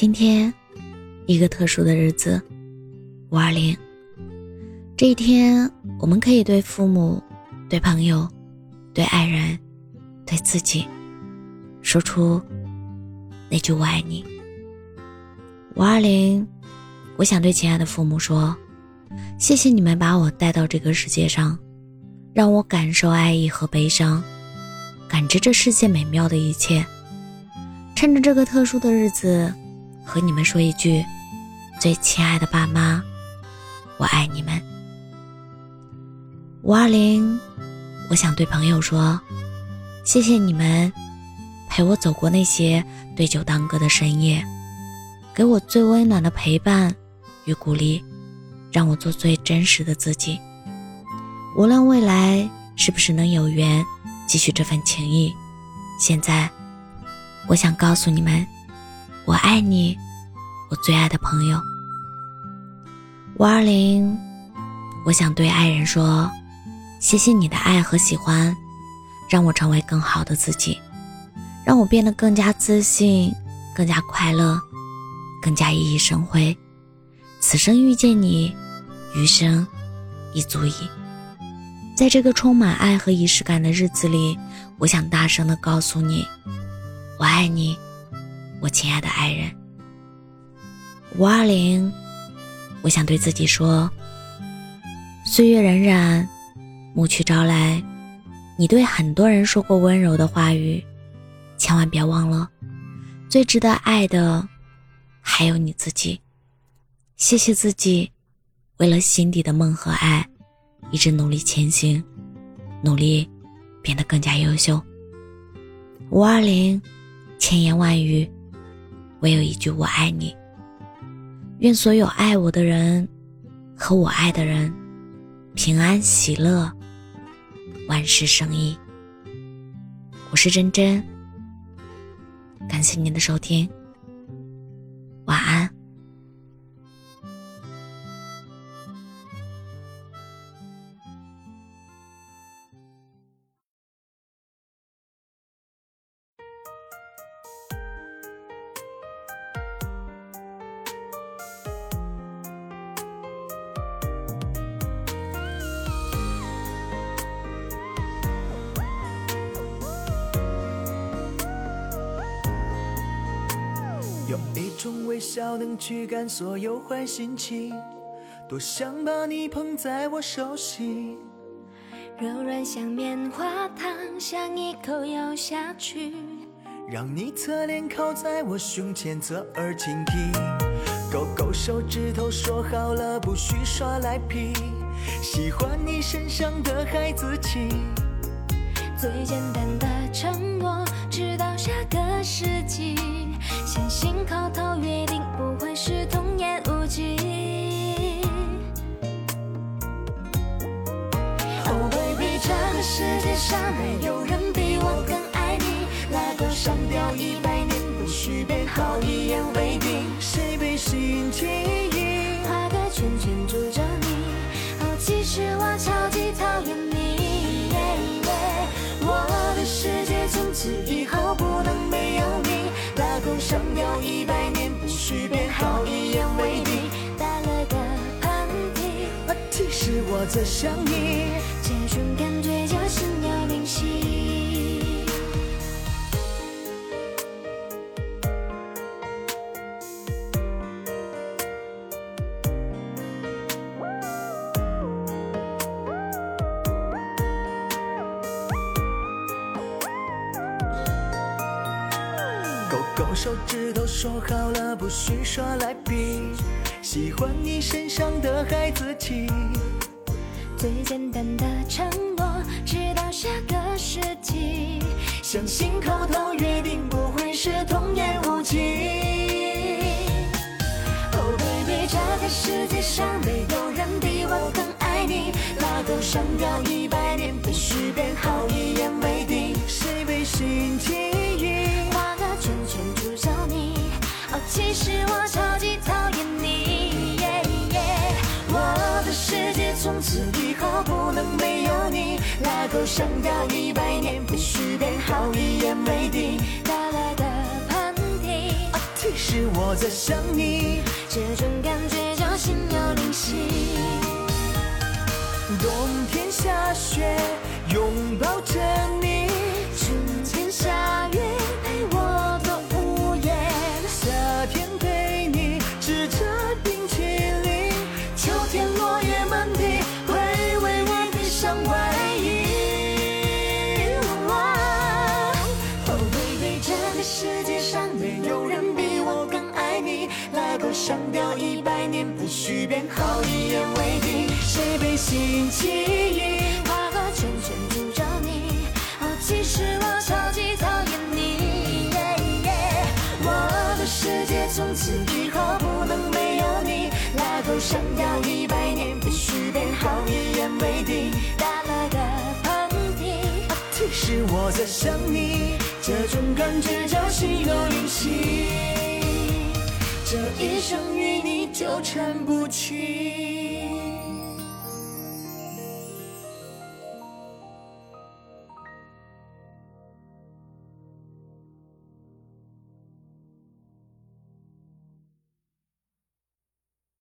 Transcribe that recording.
今天，一个特殊的日子，五二零。这一天，我们可以对父母、对朋友、对爱人、对自己，说出那句“我爱你”。五二零，我想对亲爱的父母说：谢谢你们把我带到这个世界上，让我感受爱意和悲伤，感知这世界美妙的一切。趁着这个特殊的日子。和你们说一句，最亲爱的爸妈，我爱你们。五二零，我想对朋友说，谢谢你们陪我走过那些对酒当歌的深夜，给我最温暖的陪伴与鼓励，让我做最真实的自己。无论未来是不是能有缘继续这份情谊，现在，我想告诉你们。我爱你，我最爱的朋友。五二零，我想对爱人说：谢谢你的爱和喜欢，让我成为更好的自己，让我变得更加自信、更加快乐、更加熠熠生辉。此生遇见你，余生已足矣。在这个充满爱和仪式感的日子里，我想大声的告诉你：我爱你。我亲爱的爱人，五二零，我想对自己说：岁月荏苒，暮去朝来。你对很多人说过温柔的话语，千万别忘了，最值得爱的还有你自己。谢谢自己，为了心底的梦和爱，一直努力前行，努力变得更加优秀。五二零，千言万语。唯有一句“我爱你”。愿所有爱我的人和我爱的人平安喜乐，万事胜意。我是真真，感谢您的收听，晚安。用一种微笑能驱赶所有坏心情，多想把你捧在我手心，柔软像棉花糖，想一口咬下去，让你侧脸靠在我胸前侧耳倾听，勾勾手指头说好了不许耍赖皮，喜欢你身上的孩子气，最简单的承诺，直到下个世纪。相信口头约定不会是童言无忌。Oh baby，这个世界上没有人比我更爱你。拉钩上吊一百年不许变，好一言为定。上吊一百年不许变，好一言为定。打了个喷嚏，提示我在想你。这种感觉就是要练习。勾勾手指头说好了不许耍赖皮，喜欢你身上的孩子气。最简单的承诺，直到下个世纪。相信口头约定不会是童言无忌。Oh baby，这个世界上没有人比我更爱你。拉钩上吊一百年不许变，好一其实我超级讨厌你，我的世界从此以后不能没有你。拉钩上吊一百年必须变好，一言为定。打了个喷嚏，其实我我在想你，这种感觉叫心有灵犀。冬天下雪，拥抱着你，拉钩上吊一百年不许变，好一言为定。谁被心起意？画个圈圈住着你，哦，其实我超级讨厌你。我的世界从此以后不能没有你，拉钩上吊一百年必须变，好一言为定。打了个喷嚏，其实我在想你，这种感觉叫心有灵犀，这一生与你纠缠不清。